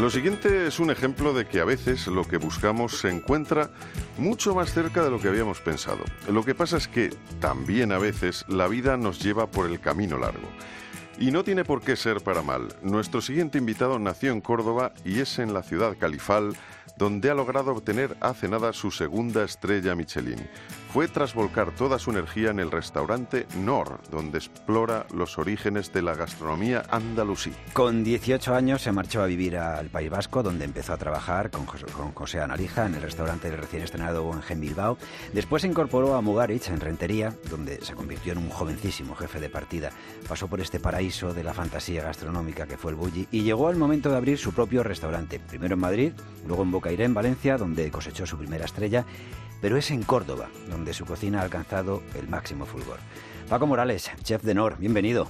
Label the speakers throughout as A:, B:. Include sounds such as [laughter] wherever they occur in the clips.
A: Lo siguiente es un ejemplo de que a veces lo que buscamos se encuentra mucho más cerca de lo que habíamos pensado. Lo que pasa es que también a veces la vida nos lleva por el camino largo. Y no tiene por qué ser para mal. Nuestro siguiente invitado nació en Córdoba y es en la ciudad califal donde ha logrado obtener hace nada su segunda estrella Michelin. Fue tras volcar toda su energía en el restaurante Nor, donde explora los orígenes de la gastronomía andalusí.
B: Con 18 años se marchó a vivir al País Vasco, donde empezó a trabajar con José, con José Analija en el restaurante del recién estrenado en Bilbao. Después se incorporó a Mugarich en Rentería, donde se convirtió en un jovencísimo jefe de partida. Pasó por este paraíso de la fantasía gastronómica que fue el Bulli y llegó al momento de abrir su propio restaurante, primero en Madrid, luego en Boca Iré en Valencia, donde cosechó su primera estrella, pero es en Córdoba, donde su cocina ha alcanzado el máximo fulgor. Paco Morales, chef de Nor, bienvenido.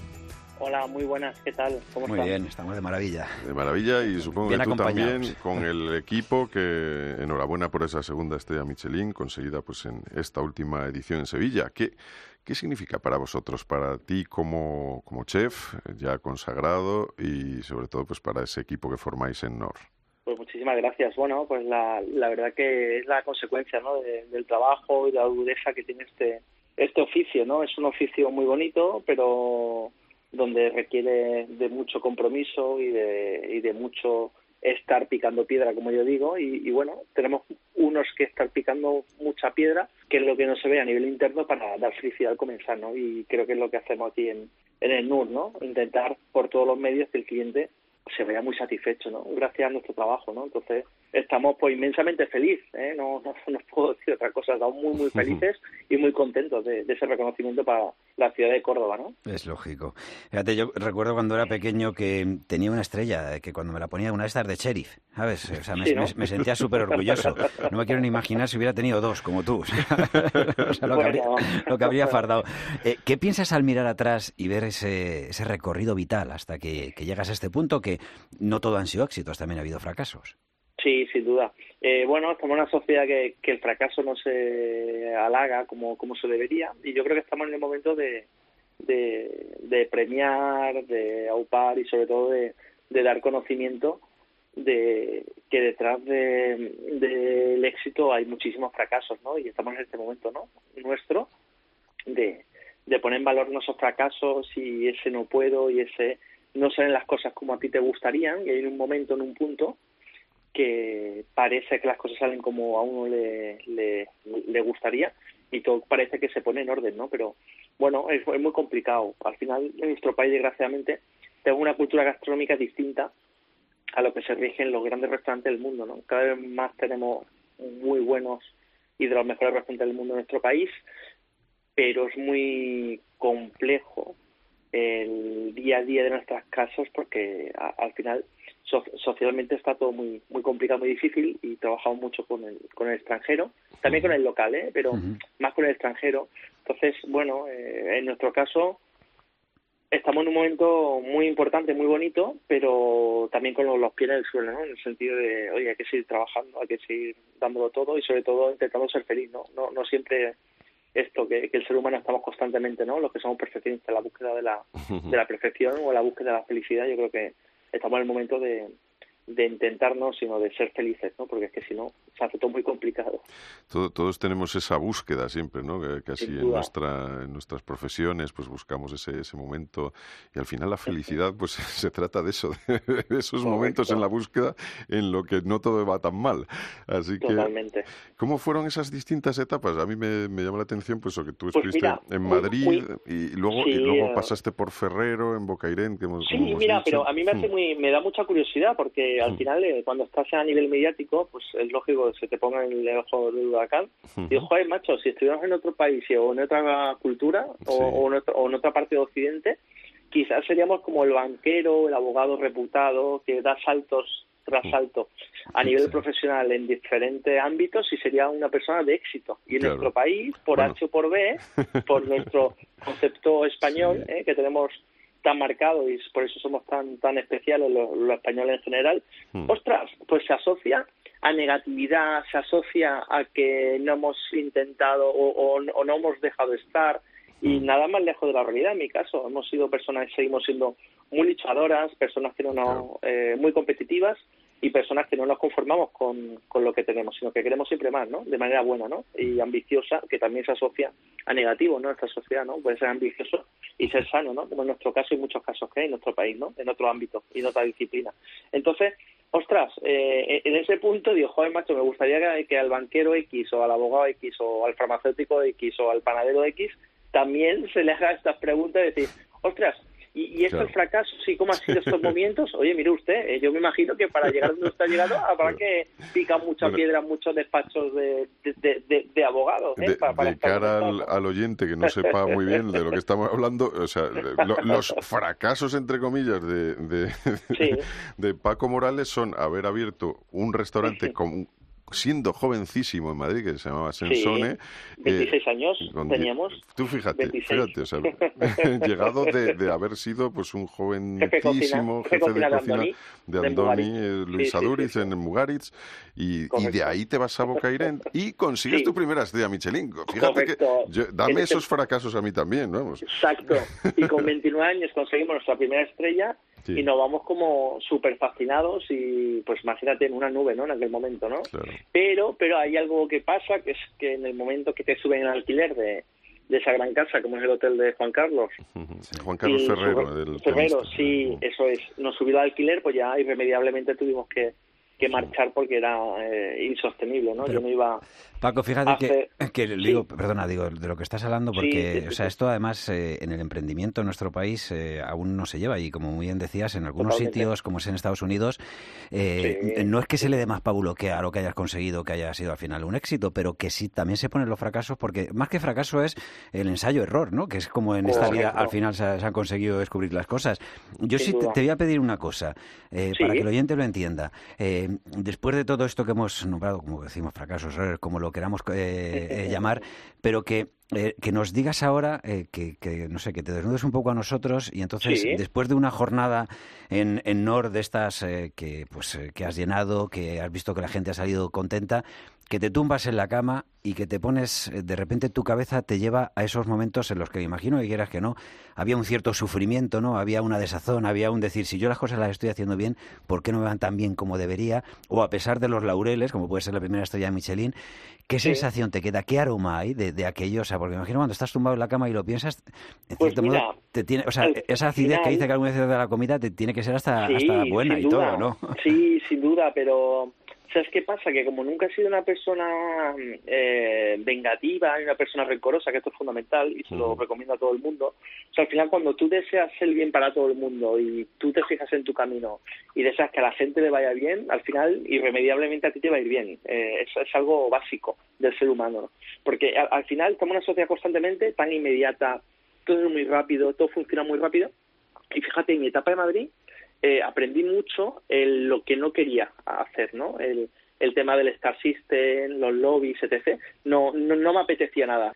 C: Hola, muy buenas, ¿qué tal?
B: ¿Cómo muy bien, estamos de maravilla.
A: De maravilla y supongo que tú también con el equipo que enhorabuena por esa segunda estrella Michelin conseguida pues en esta última edición en Sevilla. ¿Qué, qué significa para vosotros, para ti como, como chef ya consagrado y sobre todo pues para ese equipo que formáis en Nor?
C: Pues muchísimas gracias. Bueno, pues la, la verdad que es la consecuencia ¿no? del trabajo y la dureza que tiene este, este oficio, ¿no? Es un oficio muy bonito, pero donde requiere de mucho compromiso y de, y de mucho estar picando piedra, como yo digo, y, y, bueno, tenemos unos que estar picando mucha piedra, que es lo que no se ve a nivel interno para dar felicidad al comenzar, ¿no? Y creo que es lo que hacemos aquí en, en el NUR, ¿no? Intentar por todos los medios que el cliente se vea muy satisfecho, ¿no? Gracias a nuestro trabajo, ¿no? Entonces, estamos pues inmensamente felices, ¿eh? No, [laughs] no, no, puedo decir otra cosa, estamos muy, muy [laughs] felices y muy contentos de, de, ese reconocimiento para la ciudad de Córdoba, ¿no?
B: Es lógico. Fíjate, yo recuerdo cuando era pequeño que tenía una estrella, que cuando me la ponía una de estas de sheriff, ¿sabes? O sea, me, sí, ¿no? me, me sentía súper orgulloso. No me quiero ni imaginar si hubiera tenido dos, como tú. [laughs] o sea, lo, que habría, lo que habría fardado. Eh, ¿Qué piensas al mirar atrás y ver ese, ese recorrido vital hasta que, que llegas a este punto que no todo han sido éxitos, también ha habido fracasos?
C: Sí, sin duda. Eh, bueno, estamos en una sociedad que, el fracaso no se halaga como, como se debería y yo creo que estamos en el momento de, de, de premiar, de aupar y sobre todo de, de dar conocimiento de que detrás del de, éxito hay muchísimos fracasos, ¿no? Y estamos en este momento, ¿no? Nuestro de, de poner en valor nuestros fracasos y ese no puedo y ese no salen las cosas como a ti te gustarían y hay un momento, en un punto que parece que las cosas salen como a uno le, le, le gustaría y todo parece que se pone en orden, ¿no? Pero bueno, es, muy complicado. Al final, en nuestro país, desgraciadamente, tenemos una cultura gastronómica distinta a lo que se rige en los grandes restaurantes del mundo, ¿no? Cada vez más tenemos muy buenos y de los mejores restaurantes del mundo en nuestro país, pero es muy complejo el día a día de nuestras casas porque al final so, socialmente está todo muy muy complicado muy difícil y trabajamos mucho con el con el extranjero también con el local ¿eh? pero uh -huh. más con el extranjero entonces bueno eh, en nuestro caso estamos en un momento muy importante muy bonito pero también con los, los pies en el suelo ¿no? en el sentido de oye hay que seguir trabajando hay que seguir dándolo todo y sobre todo intentando ser feliz no no, no siempre esto que, que, el ser humano estamos constantemente, ¿no? Los que somos perfeccionistas, la búsqueda de la, de la perfección o la búsqueda de la felicidad, yo creo que estamos en el momento de, de intentarnos, sino de ser felices, ¿no? Porque es que si no, se hace todo muy complicado.
A: Todo, todos tenemos esa búsqueda siempre, ¿no? Que casi en, nuestra, en nuestras profesiones, pues buscamos ese, ese momento y al final la felicidad, pues [laughs] se trata de eso, de esos Correcto. momentos en la búsqueda en lo que no todo va tan mal. Así que,
C: Totalmente.
A: ¿cómo fueron esas distintas etapas? A mí me, me llama la atención, pues, lo que tú estuviste pues mira, en Madrid muy, muy, y luego, sí, y luego pasaste por Ferrero, en Bocairén, que hemos,
C: Sí, mira,
A: dicho.
C: pero a mí me hace muy, me da mucha curiosidad porque al final eh, cuando estás a nivel mediático, pues es lógico que se te ponga en el ojo del huracán. Uh -huh. Y joder, macho, si estuviéramos en otro país o en otra cultura sí. o, o, en otro, o, en otra parte de Occidente, quizás seríamos como el banquero, el abogado reputado que da saltos tras salto a nivel sí. profesional en diferentes ámbitos y sería una persona de éxito. Y en claro. nuestro país, por bueno. H o por B, por nuestro [laughs] concepto español, sí. eh, que tenemos tan marcado y por eso somos tan tan especiales los, los españoles en general, hmm. ostras, pues se asocia a negatividad, se asocia a que no hemos intentado o, o, o no hemos dejado estar y hmm. nada más lejos de la realidad en mi caso. Hemos sido personas, seguimos siendo muy luchadoras, personas que no, no eh, muy competitivas y personas que no nos conformamos con, con lo que tenemos, sino que queremos siempre más, ¿no? De manera buena, ¿no? Y ambiciosa, que también se asocia a negativo, ¿no? Esta sociedad, ¿no? Puede ser ambicioso y ser sano, ¿no? Como en nuestro caso y muchos casos que hay en nuestro país, ¿no? En otro ámbito y en otra disciplina. Entonces, ostras, eh, en ese punto digo, joder, macho, me gustaría que, que al banquero X o al abogado X o al farmacéutico X o al panadero X también se le haga estas preguntas y decir, ostras, y, y esto el fracaso, sí, ¿cómo han sido [laughs] estos momentos? Oye, mire usted, eh, yo me imagino que para llegar donde usted ha llegado habrá que picar mucha piedra en muchos despachos de, de, de, abogados.
A: ¿eh?
C: para,
A: de cara al, oyente que no sepa muy bien de lo que estamos hablando, o sea, los [laughs] fracasos, entre comillas, de, de, Paco Morales son haber abierto un restaurante con siendo jovencísimo en Madrid, que se llamaba Sensone.
C: 26 eh, años teníamos.
A: Tú fíjate, fíjate, o sea, [laughs] llegado de, haber sido pues un jovencísimo jefe, de cocina de Andoni, eh, Luis Aduriz en Mugaritz, y, de ahí te vas a Bocairent y consigues tu primera estrella Michelin. Fíjate que dame esos fracasos a mí también, ¿no?
C: Exacto. Y con 29 años conseguimos nuestra primera estrella y nos vamos como súper fascinados y pues imagínate en una nube, ¿no? En aquel momento, ¿no? Pero, pero hay algo que pasa, que es que en el momento que te suben el alquiler de, de esa gran casa, como es el hotel de Juan Carlos. [laughs]
A: Juan Carlos Ferrero.
C: Ferrero, sí, eso es. Nos subió el alquiler, pues ya irremediablemente tuvimos que, que marchar porque era eh, insostenible, ¿no? Yo me iba
B: Paco, fíjate que, digo, perdona, digo, de lo que estás hablando, porque, o sea, esto además eh, en el emprendimiento en nuestro país eh, aún no se lleva y como muy bien decías, en algunos sitios, como es en Estados Unidos, eh, no es que se le dé más pábulo que a lo que hayas conseguido, que haya sido al final un éxito, pero que sí también se ponen los fracasos, porque más que fracaso es el ensayo-error, ¿no? Que es como en esta vida al final se, han conseguido descubrir las cosas. Yo sí te, voy a pedir una cosa, para que el oyente lo entienda. Después de todo esto que hemos nombrado, como decimos, fracasos, como lo queramos eh, eh, [laughs] llamar, pero que eh, que nos digas ahora que, no sé, que te desnudes un poco a nosotros y entonces después de una jornada en, en NOR de estas que pues que has llenado, que has visto que la gente ha salido contenta, que te tumbas en la cama y que te pones, de repente tu cabeza te lleva a esos momentos en los que me imagino que quieras que no, había un cierto sufrimiento, ¿no? Había una desazón, había un decir, si yo las cosas las estoy haciendo bien, ¿por qué no me van tan bien como debería? O a pesar de los laureles, como puede ser la primera estrella de Michelin, ¿qué sensación te queda? ¿Qué aroma hay de, de aquello? Porque me imagino cuando estás tumbado en la cama y lo piensas, en pues cierto modo, te tiene, o sea, esa acidez que dice que alguna vez de la comida te tiene que ser hasta, hasta buena y todo, ¿no?
C: Sí, sin duda, pero ¿Sabes qué pasa? Que como nunca he sido una persona eh, vengativa y una persona rencorosa, que esto es fundamental y se lo recomiendo a todo el mundo, o sea, al final cuando tú deseas el bien para todo el mundo y tú te fijas en tu camino y deseas que a la gente le vaya bien, al final irremediablemente a ti te va a ir bien. Eh, eso es algo básico del ser humano. Porque al, final estamos en una sociedad constantemente tan inmediata, todo es muy rápido, todo funciona muy rápido. Y fíjate, en mi etapa de Madrid, eh, aprendí mucho en lo que no quería hacer, ¿no? El, el tema del Star System, los lobbies, etc. No, no, no me apetecía nada.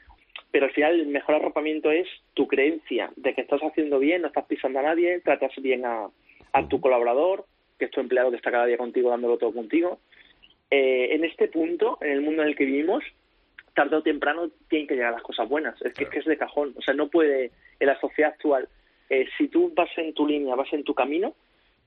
C: Pero al final el mejor arropamiento es tu creencia de que estás haciendo bien, no estás pisando a nadie, tratas bien a, a tu colaborador, que es tu empleado que está cada día contigo dándolo todo contigo. Eh, en este punto, en el mundo en el que vivimos, tarde o temprano tienen que llegar las cosas buenas. Es que, es, que es de cajón. O sea, no puede, en la sociedad actual, eh, si tú vas en tu línea, vas en tu camino,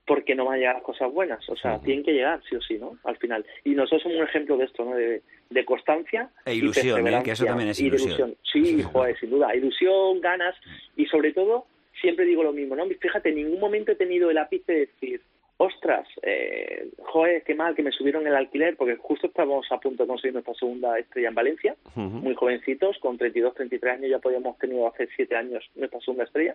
C: porque no van a llegar cosas buenas. O sea, tienen que llegar, sí o sí, ¿no? Al final. Y nosotros somos un ejemplo de esto, ¿no? De, constancia.
B: E ilusión, ¿eh? que eso también es ilusión.
C: Sí, joder, sin duda. Ilusión, ganas y sobre todo, siempre digo lo mismo, ¿no? Fíjate, en ningún momento he tenido el ápice de decir, ostras, eh, joder, qué mal que me subieron el alquiler, porque justo estábamos a punto de conseguir nuestra segunda estrella en Valencia, muy jovencitos, con 32, 33 años, ya podíamos tenido hace 7 años nuestra segunda estrella.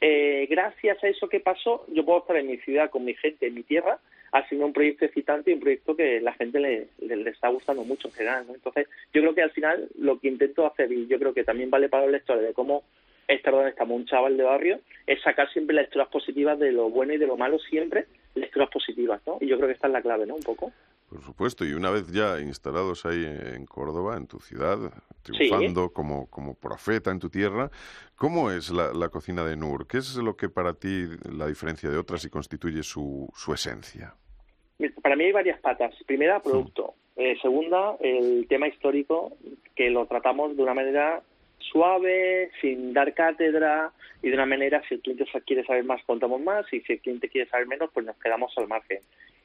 C: Eh, gracias a eso que pasó, yo puedo estar en mi ciudad, con mi gente, en mi tierra, haciendo un proyecto excitante y un proyecto que la gente le, le, está gustando mucho en general. ¿no? Entonces, yo creo que al final lo que intento hacer, y yo creo que también vale para los lectores, de cómo estar donde estamos un chaval de barrio, es sacar siempre las lecturas positivas de lo bueno y de lo malo siempre, lecturas positivas, ¿no? Y yo creo que esta es la clave, ¿no? Un poco.
A: Por supuesto, y una vez ya instalados ahí en Córdoba, en tu ciudad, triunfando como, como profeta en tu tierra, ¿cómo es la, la, cocina de Nur? ¿Qué es lo que para ti la diferencia de otras y constituye su, su esencia?
C: Para mí hay varias patas. Primera, producto. Eh, segunda, el tema histórico, que lo tratamos de una manera suave, sin dar cátedra y de una manera, si el cliente quiere saber más, contamos más y si el cliente quiere saber menos, pues nos quedamos al margen.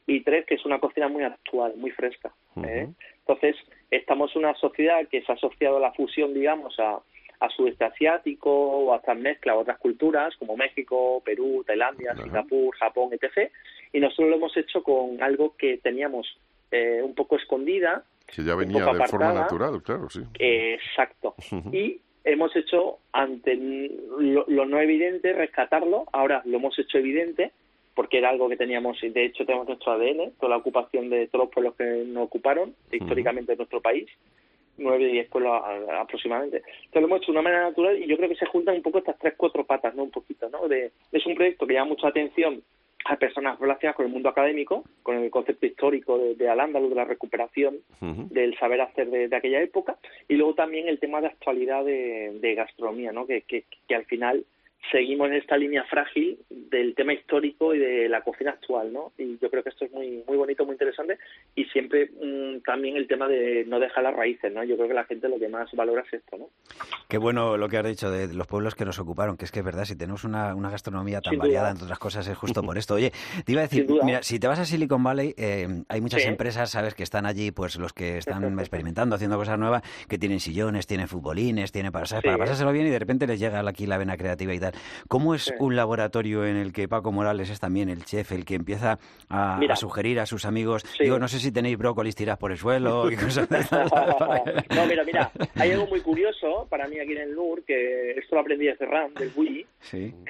C: y tres, que es una cocina muy actual, muy fresca. ¿eh? Entonces, estamos en una sociedad que se ha asociado a la fusión, digamos, a, a sudeste asiático o a estas mezclas, otras culturas como México, Perú, Tailandia, Singapur, Japón, etc. Y nosotros lo hemos hecho con algo que teníamos eh, un poco escondida.
A: Que ya venía de forma natural, claro, sí.
C: exacto. Y hemos hecho, ante lo, lo, no evidente, rescatarlo. Ahora lo hemos hecho evidente porque era algo que teníamos, y de hecho tenemos nuestro ADN, toda la ocupación de todos los pueblos que nos ocuparon históricamente en nuestro país, nueve, diez pueblos aproximadamente. Entonces lo hemos hecho de una manera natural y yo creo que se juntan un poco estas tres, cuatro patas, ¿no? Un poquito, ¿no? De, es un proyecto que llama mucha atención a personas relacionadas con el mundo académico, con el concepto histórico de, de Al-Ándalus, de la recuperación del saber hacer de, aquella época, y luego también el tema de actualidad de, de gastronomía, ¿no? Que, que, que al final seguimos en esta línea frágil del tema histórico y de la cocina actual, ¿no? Y yo creo que esto es muy muy bonito, muy interesante y siempre mm, también el tema de no dejar las raíces, ¿no? Yo creo que la gente lo que más valora es esto, ¿no?
B: Qué bueno lo que has dicho de los pueblos que nos ocuparon, que es que es verdad, si tenemos una, una gastronomía tan variada, entre otras cosas, es justo por esto. Oye, te iba a decir, mira, si te vas a Silicon Valley, eh, hay muchas empresas, sabes, que están allí, pues los que están [laughs] experimentando, haciendo cosas nuevas, que tienen sillones, tienen futbolines, tienen para, ¿sabes? para pasárselo bien y de repente les llega aquí la vena creativa y tal. ¿Cómo es un laboratorio en el que Paco Morales es también el chef, el que empieza a, sugerir a sus amigos? Digo, no sé si tenéis brócolis tirados por el suelo [laughs] y cosas
C: No, mira, mira, hay algo muy curioso para mí aquí en el NUR, que esto lo aprendí de Ferran, del Wii,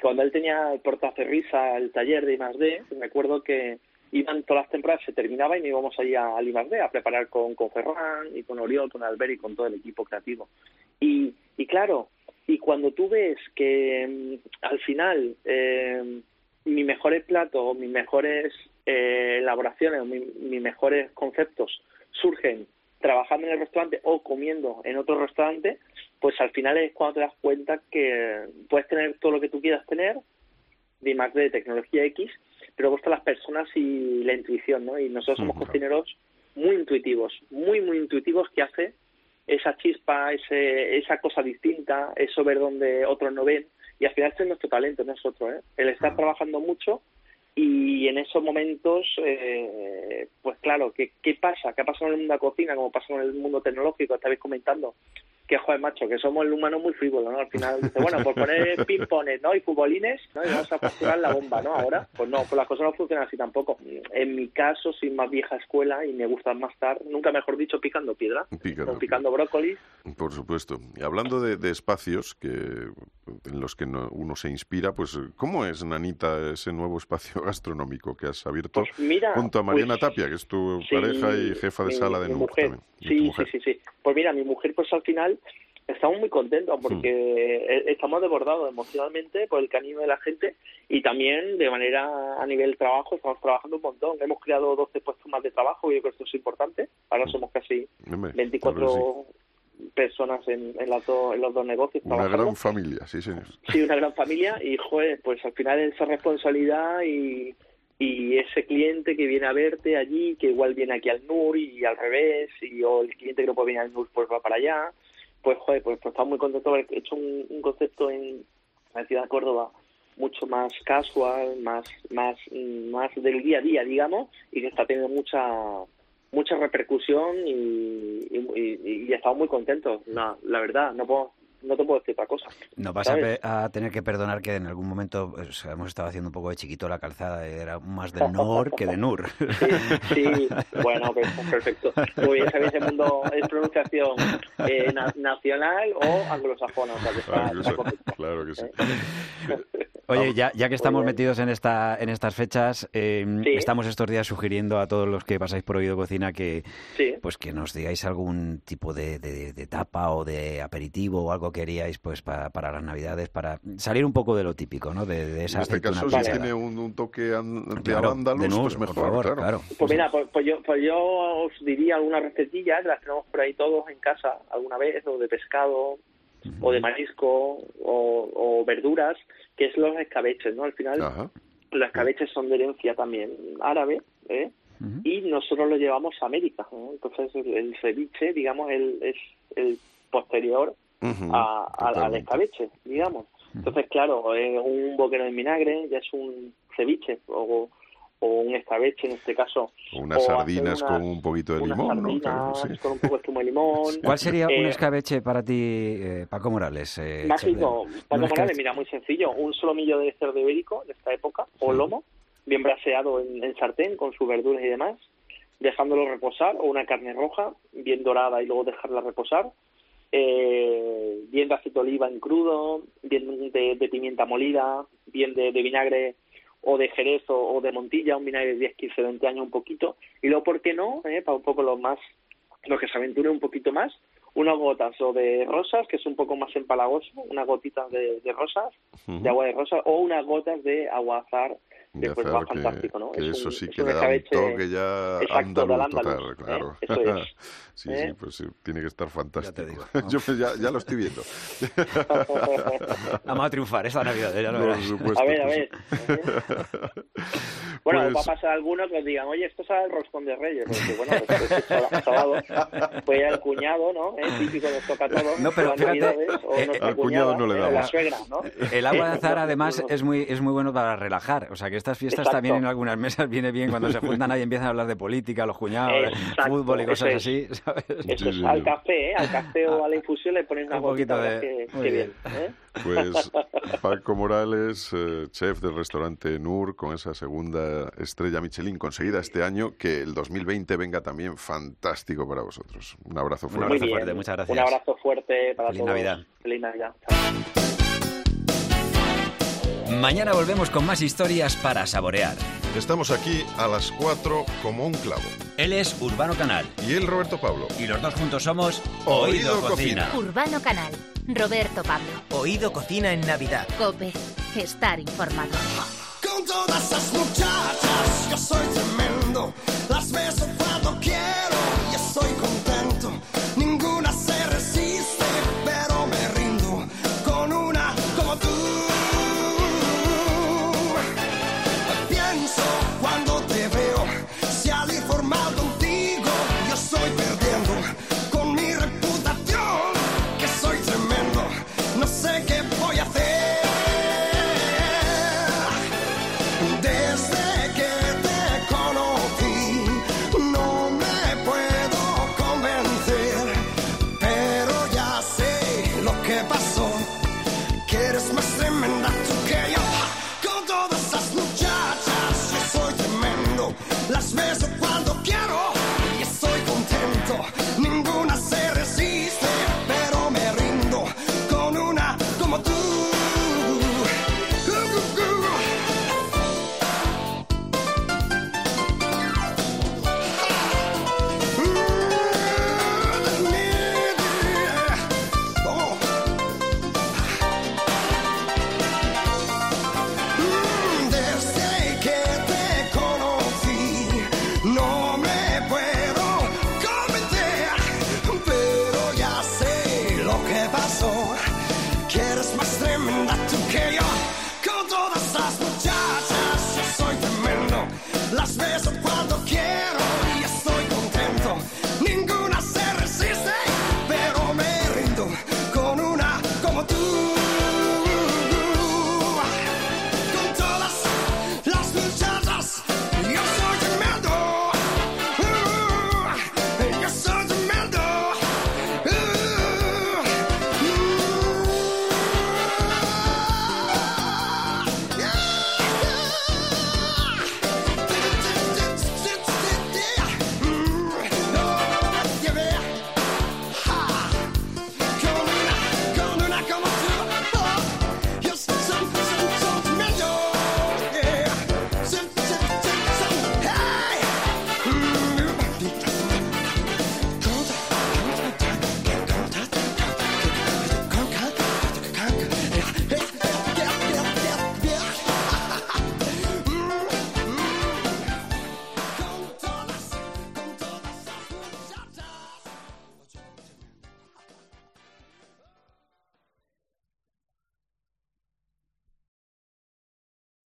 C: cuando él tenía el portacerrisa, el taller de I+.D., me acuerdo que iban todas las temporadas, se terminaba y nos íbamos allí a, al I+.D. a preparar con, con Ferran y con Oriol, con Albert y con todo el equipo creativo. Y, y claro, y cuando tú ves que mm, al final eh, mis mejores platos, mis mejores eh, elaboraciones, mis mejores conceptos surgen trabajando en el restaurante o comiendo en otro restaurante, pues al final es cuando te das cuenta que puedes tener todo lo que tú quieras tener, de más de tecnología X, pero gusta las personas y la intuición, ¿no? Y nosotros somos cocineros muy intuitivos, muy, muy intuitivos que hace esa chispa, ese, esa cosa distinta, eso ver donde otros no ven. Y al final este es nuestro talento, nosotros, ¿eh? el estar trabajando mucho y en esos momentos, eh, pues claro, ¿qué, ¿qué pasa? ¿Qué ha pasado en el mundo de la cocina? Como pasa en el mundo tecnológico, estabais comentando, que joder, macho, que somos el humano muy frívolo, ¿no? Al final dice, bueno, por poner [laughs] ping-pongs, ¿no? Y futbolines, ¿no? Y vamos a facturar la bomba, ¿no? Ahora, pues no, pues las cosas no funcionan así tampoco. En mi caso, soy más vieja escuela y me gusta más estar, nunca mejor dicho, picando piedra, picando, picando brócoli.
A: Por supuesto. Y hablando de, espacios que en los que uno se inspira, pues ¿cómo es, Nanita, ese nuevo espacio gastronómico que has abierto
C: pues
A: junto a Mariana pues Tapia, que es tu pareja y jefa de sala de
C: también? Sí, sí, sí, sí. Pues mira, mi mujer pues al final estamos muy contentos porque hmm. e-, estamos desbordados emocionalmente por el cariño de la gente y también de manera a nivel trabajo estamos trabajando un montón. Hemos creado 12 puestos más de trabajo y yo creo que esto es importante. Ahora hmm. somos casi 24 personas en, en, las en los dos negocios.
A: Una gran familia, sí, señor.
C: Sí, una gran familia y, joder, pues al final esa responsabilidad y, y ese cliente que viene a verte allí, que igual viene aquí al NUR y al revés, y o el cliente que no puede venir al NUR pues va para allá pues joder, pues, pues estamos muy contentos de haber hecho un, concepto en la ciudad de Córdoba mucho más casual, más, más, más del día a día, digamos, y que está teniendo mucha mucha repercusión y, y, estamos muy contentos, la, la verdad, no puedo no te puedo decir otra cosa.
B: No vas a, tener que perdonar que en algún momento pues, hemos estado haciendo un poco de chiquito la calzada, era más de Nor que de Nur. [laughs]
C: Sí, bueno, pues, perfecto. Muy bien, sabéis, el mundo es pronunciación eh, nacional o anglosajona. O sea,
A: claro que sí.
B: Oye, ya, ya que estamos metidos en esta en estas fechas, em, estamos estos días sugiriendo a todos los que pasáis por Oído Cocina que pues que nos digáis algún tipo de, de, tapa o de aperitivo o algo que queríais pues para, para las Navidades, para salir un poco de lo típico, ¿no? De, esa
A: en este caso, si tiene un, toque de claro, pues mejor,
B: favor, claro.
C: Pues mira, pues, pues, yo, pues yo os diría algunas recetillas, las tenemos por ahí todos en casa alguna vez, o de pescado, o de marisco o, verduras, que es los escabeches, ¿no? Al final, los escabeches son de herencia también árabe, ¿eh? Y nosotros lo llevamos a América, Entonces, el, ceviche, digamos, el, es el posterior a, al escabeche, digamos. Entonces, claro, un boquero de vinagre ya es un ceviche o, o un escabeche en este caso.
A: O unas sardinas con un poquito de limón, ¿no?
C: con un poco de zumo de limón.
B: ¿Cuál sería un eh, escabeche para ti, eh, Paco Morales?
C: Eh, mágico. Paco Morales, mira, muy sencillo. Un solomillo de cerdo ibérico de esta época, o lomo, bien braseado en, sartén con sus verduras y demás, dejándolo reposar, o una carne roja, bien dorada y luego dejarla reposar. Eh, bien de aceite de oliva en crudo, bien de, pimienta molida, bien de vinagre o de Jerez o, de Montilla, un vinagre de 10, 15, 20 años un poquito, y luego, ¿por qué no? Eh, para un poco los más, los que se aventuren un poquito más, unas gotas o de rosas, que es un poco más empalagoso, unas gotitas de, rosas, de agua de rosas, o unas gotas de aguazar que pues va fantástico, ¿no?
A: Que eso sí que le da un toque ya
C: exacto,
A: andaluz
C: total,
A: ¿eh? claro.
C: Eso es. [laughs]
A: sí, ¿eh? sí, pues sí, tiene que estar fantástico. Ya te digo, [laughs] Yo ya, ya, lo estoy viendo. [laughs]
B: Vamos a triunfar esta Navidad, ya lo verás.
C: Supuesto, a ver, a ver. bueno, pues... va a pasar alguno que os digan, oye, esto es el roscón de Reyes. Porque, bueno, pues, pues, pues sábado fue el cuñado, ¿no? ¿Eh? Típico nos toca todo.
B: No, pero fíjate,
C: o eh, al cuñado no le da. La suegra, ¿no?
B: El agua de azar, además, es muy, es muy bueno para relajar. O sea, que estas fiestas también en algunas mesas viene bien cuando se juntan ahí y empiezan a hablar de política, los cuñados, fútbol y cosas así, [laughs] ¿sabes?
C: Eso es al café, ¿eh? Al café o a la infusión le ponen una un poquito de... Que, bien, ¿eh?
A: Pues [laughs] Paco Morales, eh, chef del restaurante Nur, con esa segunda estrella Michelin conseguida este año, que el 2020 venga también fantástico para vosotros. Un abrazo fuerte.
B: Un abrazo fuerte, muchas gracias.
C: Un abrazo fuerte para
B: Feliz
C: todos.
B: Navidad.
C: Feliz Navidad.
B: Mañana volvemos con más historias para saborear.
A: Estamos aquí a las 4 como un clavo.
B: Él es Urbano Canal.
A: Y él Roberto Pablo.
B: Y los dos juntos somos Oído, Cocina.
D: Urbano Canal. Roberto Pablo.
B: Oído Cocina en Navidad.
D: Cope. Estar informado.
E: Con todas esas muchachas, yo soy tremendo. Las beso cuando quiero y estoy contento.